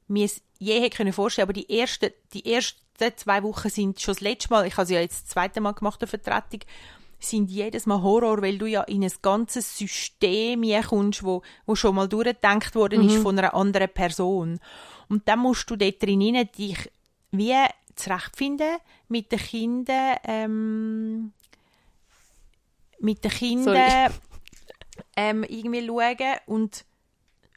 mir es je hätte können vorstellen. Aber die ersten, die ersten zwei Wochen sind schon das letzte Mal, ich habe es ja jetzt das zweite Mal gemacht, eine Vertretung, sind jedes Mal Horror, weil du ja in ein ganzes System kommst, wo, wo schon mal durchgedacht worden ist von einer anderen Person. Und dann musst du dort drin dich wie zurechtfinden mit den Kindern, ähm, mit den Kindern ähm, irgendwie schauen und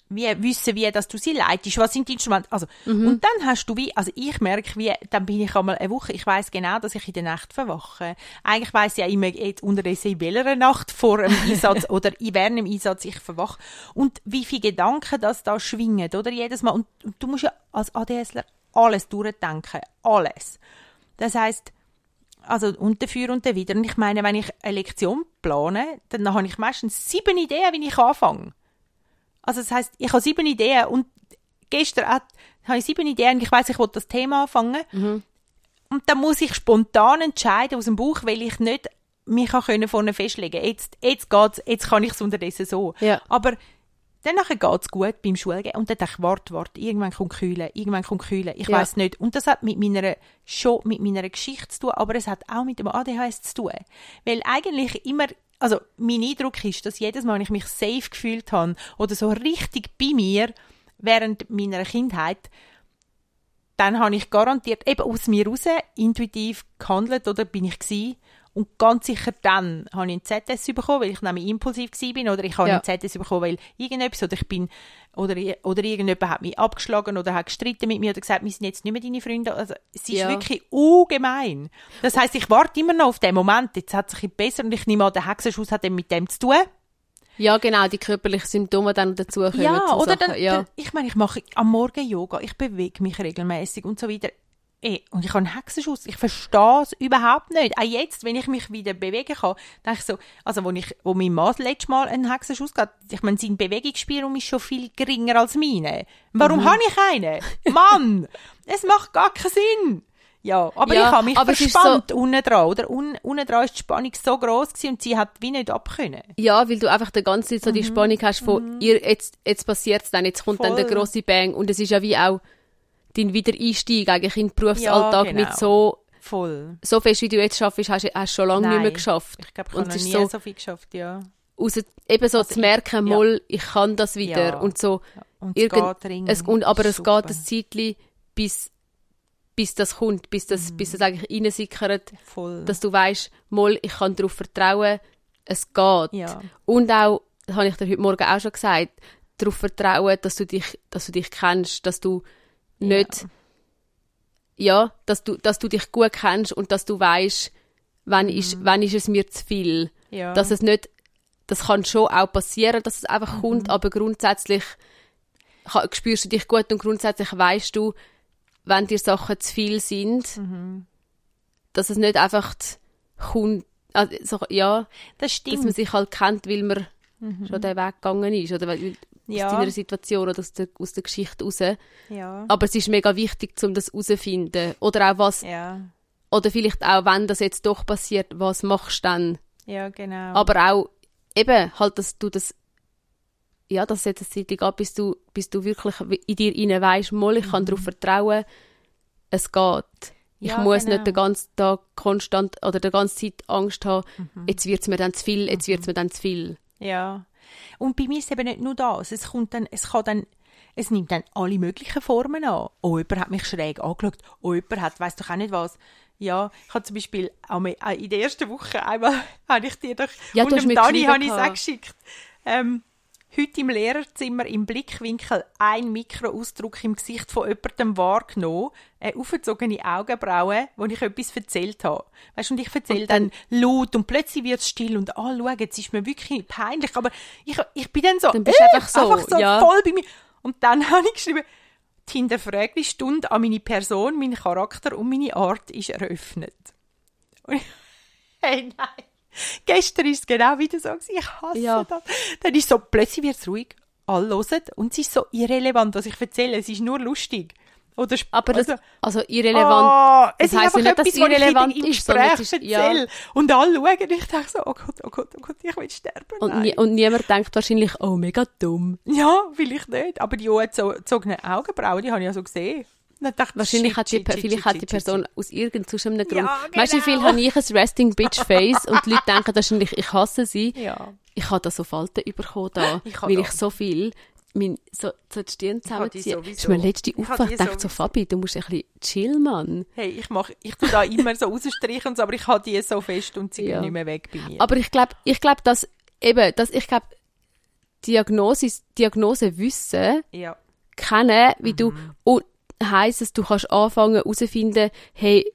wie wissen, wie dass du sie leitest, was sind die Instrumente, also und dann hast du wie, also ich merke, wie, dann bin ich einmal eine Woche, ich weiß genau, dass ich in der Nacht verwache. Eigentlich weiß ich ja immer jetzt unterdessen in welcher Nacht vor dem Einsatz oder in während dem Einsatz ich verwache und wie viele Gedanken das da schwingen, oder jedes Mal und, und du musst ja als ADSler alles durchdenken, alles. Das heißt also und dafür und wieder. Und ich meine, wenn ich eine Lektion plane, dann habe ich meistens sieben Ideen, wie ich anfange. Also das heißt, ich habe sieben Ideen und gestern hat, habe ich sieben Ideen und ich weiß, ich will das Thema anfangen. Und dann muss ich spontan entscheiden aus dem Buch, weil ich nicht mich können vorne festlegen jetzt, jetzt geht's, jetzt kann ich es unterdessen so. Ja. Aber dann geht es gut beim Schulgehen und dann denke ich, warte, warte, irgendwann kommt Kühlen, irgendwann kommt Kühlen, ich Ja. weiß nicht. Und das hat mit meiner, schon mit meiner Geschichte zu tun, aber es hat auch mit dem ADHS zu tun. Weil eigentlich immer, also mein Eindruck ist, dass jedes Mal, wenn ich mich safe gefühlt habe oder so richtig bei mir während meiner Kindheit, dann habe ich garantiert eben aus mir raus intuitiv gehandelt oder bin ich gsi und ganz sicher dann habe ich einen ZS bekommen, weil ich nämlich impulsiv bin oder ich habe Ja. einen ZS bekommen, weil irgendetwas oder ich bin oder, oder irgendjemand hat mich abgeschlagen oder hat gestritten mit mir oder gesagt, wir sind jetzt nicht mehr deine Freunde. Also es ist Ja. wirklich ungemein. Das heißt, ich warte immer noch auf den Moment, jetzt hat es sich besser und ich nehme an, der Hexenschuss hat mit dem zu tun. Ja, genau, die körperlichen Symptome dann dazu kommen. Ja, oder dann, ja. dann, ich meine, ich mache am Morgen Yoga, ich bewege mich regelmäßig und so weiter. Ey, und ich habe einen Hexenschuss. Ich verstehe es überhaupt nicht. Auch jetzt, wenn ich mich wieder bewegen kann, denke ich so, also wo, ich, wo mein Mann das letzte Mal einen Hexenschuss hatte, ich meine, sein Bewegungsspielraum ist schon viel geringer als meine. Warum Mhm. habe ich einen? Mann! es macht gar keinen Sinn! Ja, aber Ja, ich habe mich es verspannt unten dran, oder? Un, unten dran ist die Spannung so groß gewesen und sie hat wie nicht abkönnen. Ja, weil du einfach die ganze Zeit so Mhm. die Spannung hast von, ihr, jetzt, jetzt passiert's dann, jetzt kommt dann der Voll. grosse Bang. Und es ist ja wie auch dein Wiedereinstieg eigentlich in den Berufsalltag Ja, genau. mit so, Voll. so fest, wie du jetzt schaffst, hast du hast du schon lange nicht mehr Nein. geschafft. Ich glaube, ich habe noch nie so- so viel geschafft, ja. Raus, eben so Also zu merken, ich- ja. mal, ich kann das wieder. Ja. Und so, Und es irgend, es, und, aber es Super. geht ein Zeitchen, bis, bis das kommt, bis das, bis das eigentlich reinsickert, Voll. dass du weißt, mal, ich kann darauf vertrauen, es geht. ja. Und auch, das habe ich dir heute Morgen auch schon gesagt, darauf vertrauen, dass du dich, dass du dich kennst, dass du nicht, ja, dass du, dass du dich gut kennst und dass du weißt, wann ist, wann ist es mir zu viel. ja. Dass es nicht, das kann schon auch passieren, dass es einfach kommt, aber grundsätzlich ka- spürst du dich gut und grundsätzlich weißt du, wenn dir Sachen zu viel sind, dass es nicht einfach kommt, also, so, ja, das dass stimmt. man sich halt kennt, weil man schon den Weg gegangen ist oder? Weil, Ja. aus deiner Situation oder aus der, aus der Geschichte raus. ja. Aber es ist mega wichtig, um das herauszufinden. Oder auch was, ja. oder vielleicht auch, wenn das jetzt doch passiert, was machst du dann? Ja, genau. Aber auch eben halt, dass du das ja, dass es jetzt eine Zeit geht, bis du, bis du wirklich in dir rein weisst, mal, ich kann darauf vertrauen, es geht. Ich Ja, muss genau. nicht den ganzen Tag konstant oder die ganze Zeit Angst haben, Mhm. jetzt wird es mir dann zu viel, jetzt wird es mir dann zu viel. Ja. Und bei mir ist es eben nicht nur das. Es kommt dann, es kann dann, es nimmt dann alle möglichen Formen an. Oh, jemand hat mich schräg angeschaut. Oh, jemand hat, weiss doch auch nicht was. Ja, ich habe zum Beispiel auch auch in der ersten Woche einmal, habe ich dir doch, Ja, und dem Dani habe ich es auch geschickt. Ähm, heute im Lehrerzimmer im Blickwinkel ein Mikroausdruck im Gesicht von jemandem wahrgenommen, eine aufgezogene Augenbraue, wo ich etwas erzählt habe. Weißt, du, und ich erzähle dann- dann laut und plötzlich wird es still und ah, schau, jetzt ist mir wirklich peinlich, aber ich, ich bin dann so, Dann bist du einfach so, einfach so ja. voll bei mir. Und dann habe ich geschrieben, die hinterfragende Stunde an meine Person, meinen Charakter und meine Art ist eröffnet. Und ich, hey, nein. Gestern ist es genau wieder so. Ich hasse Ja. das. Dann ist so, plötzlich wird es ruhig. Alle hören. Und es ist so irrelevant, was ich erzähle. Es ist nur lustig. Oder Aber das, also, also irrelevant, Oh, es das ist heisst einfach ja nicht, dass etwas, was ich irrelevant ist, sondern Gespräch es ist- ja. erzähle. Und alle schauen und ich denke so, oh Gott, oh Gott, oh Gott, ich will sterben. und, nie, und niemand denkt wahrscheinlich, oh, mega dumm. Ja, vielleicht nicht. Aber die gezogenen Augenbrauen, die habe ich ja so gesehen. Dann dachte ich, Wahrscheinlich shit, hat die, shit, vielleicht shit, hat die Person aus irgendeinem Grund. Ja, Weißt du, wie viel genau. habe ich ein Resting Bitch Face und die Leute denken wahrscheinlich, ich hasse sie. Ja. Ich habe da so Falten bekommen da, Ich weil ich so viel mein, so, so die Stirn habe die zusammenziehe. sowieso. Das ist mir letzte Ich habe Aufwand. Ich dachte so. Fabi, du musst ein bisschen chill, Mann. Hey, ich mach, ich tu da immer so rausstreichen aber ich habe die so fest und sie Ja. gehen nicht mehr weg bei mir. Aber ich glaube, ich glaube, dass eben, dass ich glaube, Diagnose, Diagnose wissen, ja. kennen, wie du, Mhm. und heisst es, du kannst anfangen herauszufinden, hey,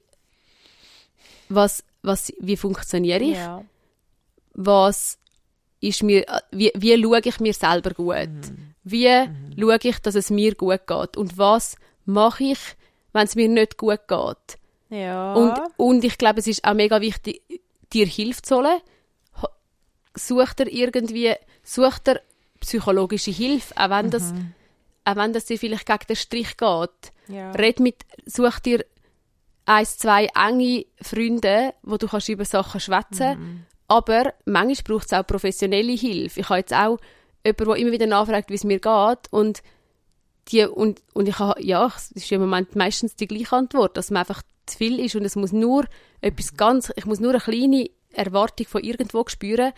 was, was, wie funktioniere ich? Ja. was ist mir, wie, wie schaue ich mir selber gut? Mhm. Wie schaue ich, dass es mir gut geht? Und was mache ich, wenn es mir nicht gut geht? Ja. Und, und ich glaube, es ist auch mega wichtig, dir Hilfe zu holen. Ho- Such dir irgendwie, such dir psychologische Hilfe, auch wenn das, auch wenn das dir vielleicht gegen den Strich geht. ja. Red mit, such dir eins, zwei enge Freunde, wo du kannst über Sachen schwätzen Aber manchmal braucht es auch professionelle Hilfe. Ich habe jetzt auch jemanden, der immer wieder nachfragt, wie es mir geht und die, und, und ich habe, ja, es ist im Moment meistens die gleiche Antwort, dass man einfach zu viel ist und es muss nur etwas ganz, ich muss nur eine kleine Erwartung von irgendwo spüren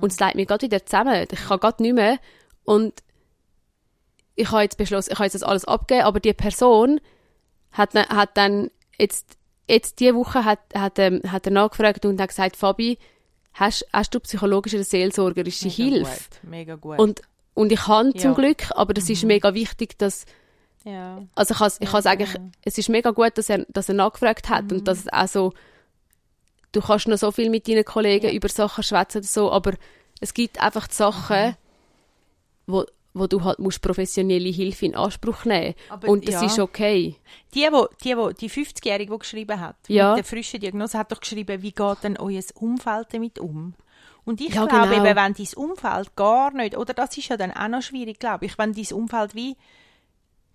und es leitet mir gerade wieder zusammen. Ich kann gerade nicht mehr und ich habe jetzt beschlossen, ich habe jetzt das alles abgegeben, aber die Person hat, dann- hat dann jetzt, jetzt diese Woche hat, hat, ähm, hat er nachgefragt und hat gesagt, Fabi, hast, hast du psychologische oder seelsorgerische Hilfe? Gut, mega gut. Und, und ich kann zum Ja. Glück, aber das ist mega wichtig, dass, ja. also ich, has, ich has eigentlich, ja. es ist mega gut, dass er, dass er nachgefragt hat und dass es auch so, du kannst noch so viel mit deinen Kollegen über Sachen schwätzen oder so, aber es gibt einfach Sachen, wo, wo du halt musst professionelle Hilfe in Anspruch nehmen Aber und das ja. ist okay. Die, wo, die, wo, die 50-Jährige, die geschrieben hat, Ja. mit der frischen Diagnose, hat doch geschrieben, wie geht denn euer Umfeld damit um? Und ich Ja, glaube genau. eben, wenn dein Umfeld gar nicht, oder das ist ja dann auch noch schwierig, glaube ich, wenn dein Umfeld wie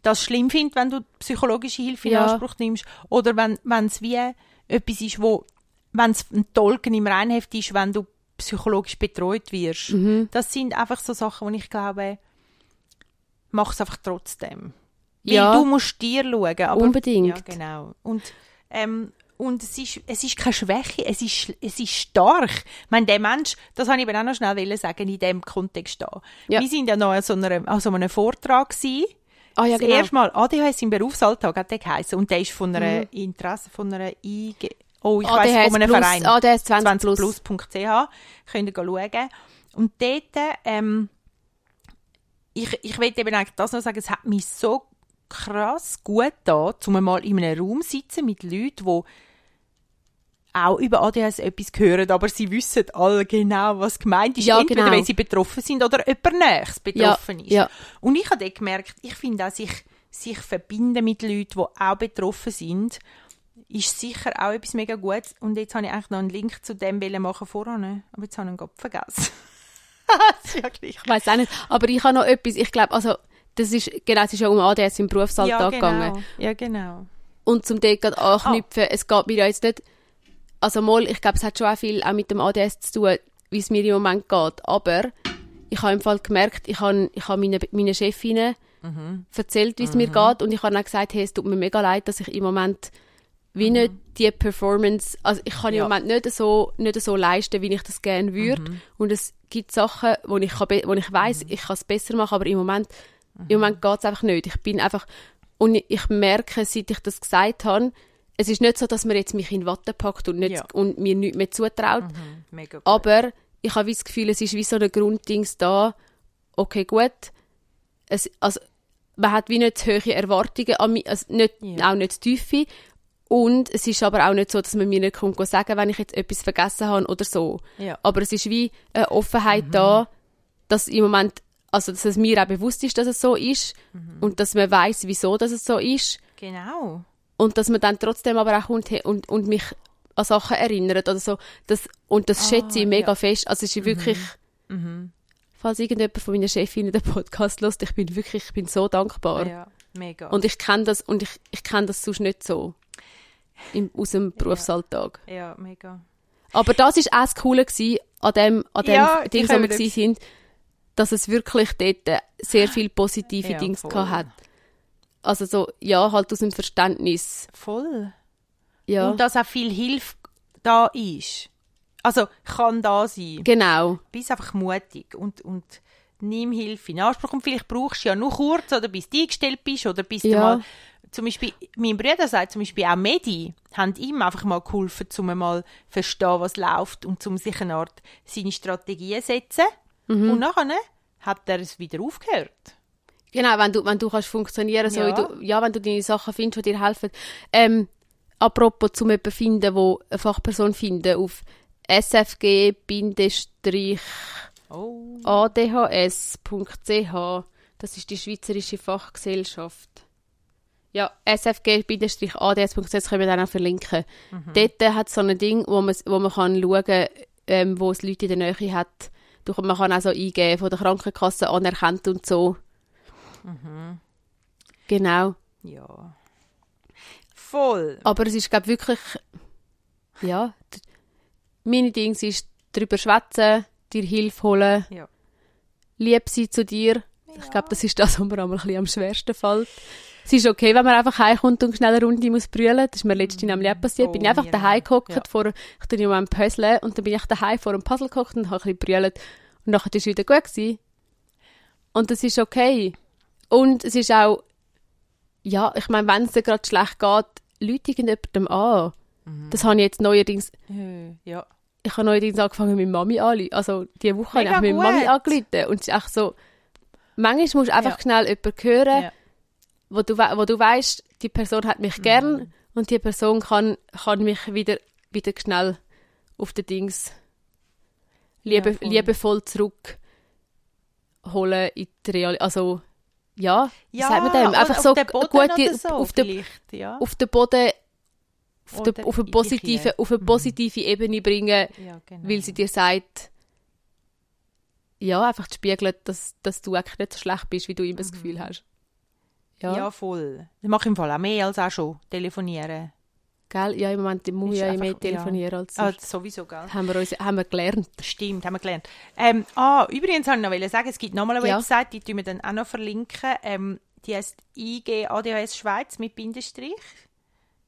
das schlimm findet, wenn du psychologische Hilfe in. Anspruch nimmst, oder wenn wenn es wie etwas ist, wo, wenn es ein Tolken im Reinheft ist, wenn du psychologisch betreut wirst. Mhm. Das sind einfach so Sachen, wo ich glaube, mach es einfach trotzdem. Weil Ja. du musst dir schauen. Aber, Unbedingt. Ja, genau. Und, ähm, und es ist, es ist keine Schwäche, es ist, es ist stark. Ich meine, der Mensch, das habe ich eben auch noch schnell wollen sagen, in diesem Kontext da. Ja. Wir sind ja noch an so, einer, an so einem Vortrag gewesen. Ah ja, das genau. erste Mal ADHS im Berufsalltag hat der geheißen. Und der ist von einer Mhm. Interesse, von einer IG, oh, ich ADHS weiss, von einem plus, Verein. ADHS 20 plus. 20plus.ch. Könnt ihr schauen. Und dort, ähm, ich, ich will eben eigentlich das noch sagen, es hat mich so krass gut da, um mal in einem Raum sitzen mit Leuten, die auch über ADHS etwas hören, aber sie wissen alle genau, was gemeint ist. Ja, Entweder genau. weil sie betroffen sind oder jemand Nächstes betroffen ist. ja. Und ich habe gemerkt, ich finde auch, sich, sich verbinden mit Leuten, die auch betroffen sind, ist sicher auch etwas mega Gutes. Und jetzt habe ich eigentlich noch einen Link zu dem machen vorher, aber jetzt habe ich ihn gerade vergessen. Das ist ja gleich. Ich weiß auch nicht. Aber ich habe noch etwas, ich glaube, also, das ist, genau, es ist ja um ADS im Berufsalltag ja, gegangen. genau. Ja, genau. Und zum dort gerade Ah. anknüpfen, es geht mir ja jetzt nicht, also mal, ich glaube, es hat schon auch viel auch mit dem ADS zu tun, wie es mir im Moment geht. Aber ich habe im Fall gemerkt, ich habe, ich habe meine, meinen Chefinnen Mhm. erzählt, wie es mir geht. Und ich habe auch gesagt, hey, es tut mir mega leid, dass ich im Moment wie nicht die Performance, also ich kann Mhm. Ja. im Moment nicht so, nicht so leisten, wie ich das gerne würde. Mhm. Und es gibt Sachen, wo ich, kann, wo ich weiß, ich kann es besser machen, aber im Moment, Mhm. im Moment geht es einfach nicht. Ich bin einfach, und ich- merke, seit ich das gesagt habe, es ist nicht so, dass man jetzt mich in Watte packt und, nicht, Ja. und mir nichts mehr zutraut. Mhm. Mega gut. Aber ich habe das Gefühl, es ist wie so ein Grunddings da, okay, gut, es, also, man hat wie nicht zu hohe Erwartungen an mich, also nicht, Ja. auch nicht zu tiefe. Und es ist aber auch nicht so, dass man mir nicht kommt sagen, wenn ich jetzt etwas vergessen habe oder so. Ja. Aber es ist wie eine Offenheit da, dass im Moment, also dass es mir auch bewusst ist, dass es so ist und dass man weiß, wieso dass es so ist Genau. und dass man dann trotzdem aber auch kommt und, und mich an Sachen erinnert oder so. Das, und das schätze ich mega ja. fest. Also es ist wirklich, Mhm. falls irgendjemand von meinen Chefinnen den Podcast hört, ich bin wirklich, ich bin so dankbar. Ja, mega. Und ich kenne das, und ich, ich kenne das sonst nicht so. Im, aus dem Berufsalltag. ja, mega. Aber das ist auch das Coole gewesen, an dem, an dem Ja, Ding, wo wir gewesen das- sind, dass es wirklich dort sehr viel positive Ja, Dinge voll. hat. Also so, ja, halt aus dem Verständnis. Voll. Ja, Und dass auch viel Hilfe da ist. Also, kann da sein. genau. Bist einfach mutig und, und nimm Hilfe in Anspruch. Und vielleicht brauchst du ja nur kurz, oder bis du eingestellt bist, oder bis du Ja. mal... Zum Beispiel, mein Bruder sagt zum Beispiel auch Medi, haben ihm einfach mal geholfen, um mal zu verstehen, was läuft und um sich eine Art seine Strategien zu setzen. Mhm. Und nachher hat er es wieder aufgehört. Genau, wenn du, wenn du kannst funktionieren, so Ja. du, ja, wenn du deine Sachen findest, die dir helfen. Ähm, apropos zum jemanden finden, wo eine Fachperson finden, auf sfg-adhs.ch, das ist die Schweizerische Fachgesellschaft. Ja, sfg-adhs.ch, das können wir dann auch verlinken. Dort hat es so ein Ding, wo man, wo man kann schauen kann, ähm, wo es Leute in der Nähe hat. Du, man kann auch so eingeben, von der Krankenkasse anerkannt und so. Genau. Ja. Voll. Aber es ist, glaube wirklich, ja, meine Dings ist, drüber schwätzen, dir Hilfe holen, Ja. lieb sein zu dir. Ich glaube, das ist das, was mir am schwersten fällt. Es ist okay, wenn man einfach heimkommt und schnell eine Runde muss brüllen. Das ist mir letztens nämlich auch passiert. Oh, bin ich einfach daheim gehockt, Ja. vor, ich tue ja am Puzzle und dann bin ich daheim vor einem Puzzle gehockt und habe ein bisschen brüllt. Und nachher war es wieder gut. Gewesen. Und das ist okay. Und es ist auch, ja, ich meine, wenn es dir gerade schlecht geht, Leute irgendjemandem an. Mhm. Das habe ich jetzt neuerdings, Ja. ich habe neuerdings angefangen mit Mami anzurufen. Also, diese Woche habe ich Mega mit. Mami angerufen. Und es ist echt so, manchmal musst du einfach Ja. schnell jemanden hören, Ja. Wo du, wo du weißt, die Person hat Mhm. mich gern und die Person kann, kann mich wieder, wieder schnell auf den Dings liebe, Ja, voll. liebevoll zurückholen in die Realität. Also, ja, Ja, sagt man dem? Einfach so gute, so auf, den, ja. auf den Boden, auf, den, auf, eine positive, auf eine Mhm. positive Ebene bringen, ja, genau. weil sie dir sagt, ja, einfach zu spiegeln, dass, dass du eigentlich nicht so schlecht bist, wie du immer das Gefühl hast. Ja. Ja, voll. Das mache ich im Fall auch mehr als auch schon, telefonieren. gell? Ja, im Moment muss ich ja mehr telefonieren als Ah, sonst. sowieso, gell? Haben wir, uns, haben wir gelernt. Stimmt, haben wir gelernt. Ähm, ah, übrigens wollte ich noch sagen, es gibt nochmal eine Ja. Website, die tun wir dann auch noch verlinken. Ähm, die heißt IG ADHS Schweiz mit Bindestrich.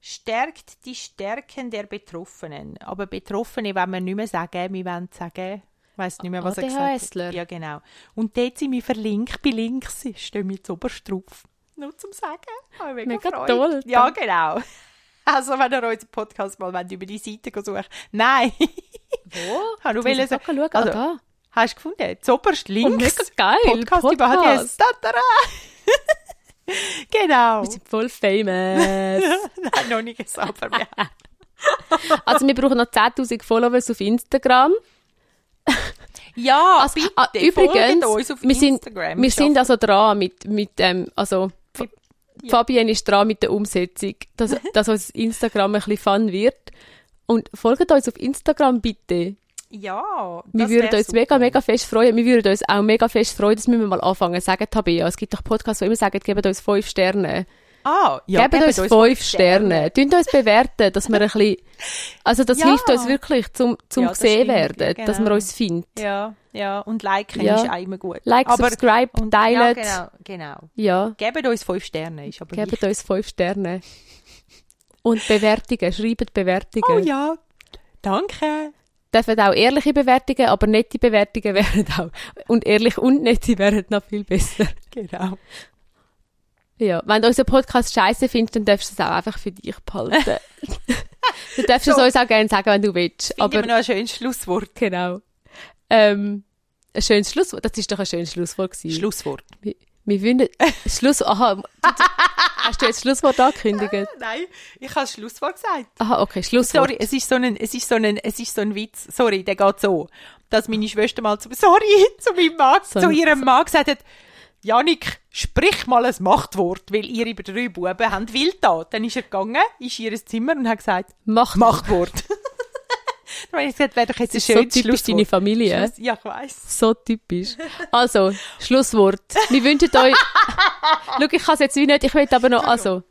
Stärkt die Stärken der Betroffenen. Aber Betroffene wollen wir nicht mehr sagen, wir wollen sagen, ich weiss nicht mehr, was er gesagt ADHSler. hat. Ja, genau. Und dort sind wir verlinkt bei Links, stehen wir jetzt oberst drauf. Nur zum Sagen. Ich mega, Mega Freude. toll. Ja, genau. Also, wenn ihr unseren Podcast mal wollt, über die Seite sucht. Nein. Wo? Habe nur wollen sagen- schauen, schauen. also, ah, da. Hast du gefunden? Zoberst links. Oh, mega geil. Podcast, über HDS. Tatara. genau. Wir sind voll famous. Nein, noch nicht so, aber wir also wir brauchen noch 10'000 Followers auf Instagram. Ja, Also, bitte, ah, übrigens, uns auf wir sind, Instagram. wir sind also dran mit, mit ähm, also Ja. Fabienne ist dran mit der Umsetzung, dass, dass unser Instagram ein bisschen fun wird. Und folgt uns auf Instagram bitte. Ja, Wir das würden wär uns super. mega, mega fest freuen. Wir würden uns auch mega fest freuen, das müssen wir mal anfangen. Sagen, Tabea, es gibt doch Podcasts, die immer sagen, gebt uns fünf Sterne. Ah, ja, gebt uns fünf Sterne. Tun uns bewerten, dass wir ein bisschen, also das Ja. hilft uns wirklich zum, zum Ja, gesehen werden, ja, dass man genau. uns findet. Ja, ja, und liken Ja. ist auch immer gut. Like, aber, subscribe, und, Ja, teilt. genau, genau. Ja, Gebt uns fünf Sterne, ist aber gebt wichtig. uns fünf Sterne. Und Bewertungen, schreibt Bewertungen. Oh ja, danke. Dürfen auch ehrliche Bewertungen, aber nette Bewertungen wären auch. Und ehrlich und nette wären noch viel besser. Genau. Ja, wenn du unseren Podcast scheiße findest, dann darfst du es auch einfach für dich behalten. dann darfst du So. es uns auch gerne sagen, wenn du willst. Finden wir Aber noch ein schönes Schlusswort. genau. Ähm, ein schönes Schlusswort. Das ist doch ein schönes Schlusswort gewesen. Schlusswort. wir, wir würden, Schluss, aha, hast du jetzt Schlusswort angekündigt? Nein, ich habe Schlusswort gesagt. Aha, okay, Schlusswort. Sorry, es ist so ein, es ist so ein, es ist so ein Witz. Sorry, der geht so, dass meine Schwester mal zu, sorry, zu meinem Mann, So zu ihrem Mann gesagt hat, Janik, sprich mal ein Machtwort, weil ihr über drei Buben habt wild da. Dann ist er gegangen, ist in ihr Zimmer und hat gesagt, Macht, Machtwort. Da habe ich wäre doch jetzt ein schönes So typisch deine Familie. Schluss, ja, ich weiss. So typisch. Also, Schlusswort. Wir wünschen euch... Schau, ich kann es jetzt wie nicht, ich will aber noch... Also...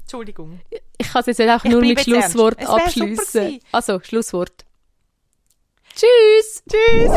Entschuldigung. Ich kann es jetzt auch nur mit Schlusswort abschließen. Also, Schlusswort. Tschüss! Tschüss!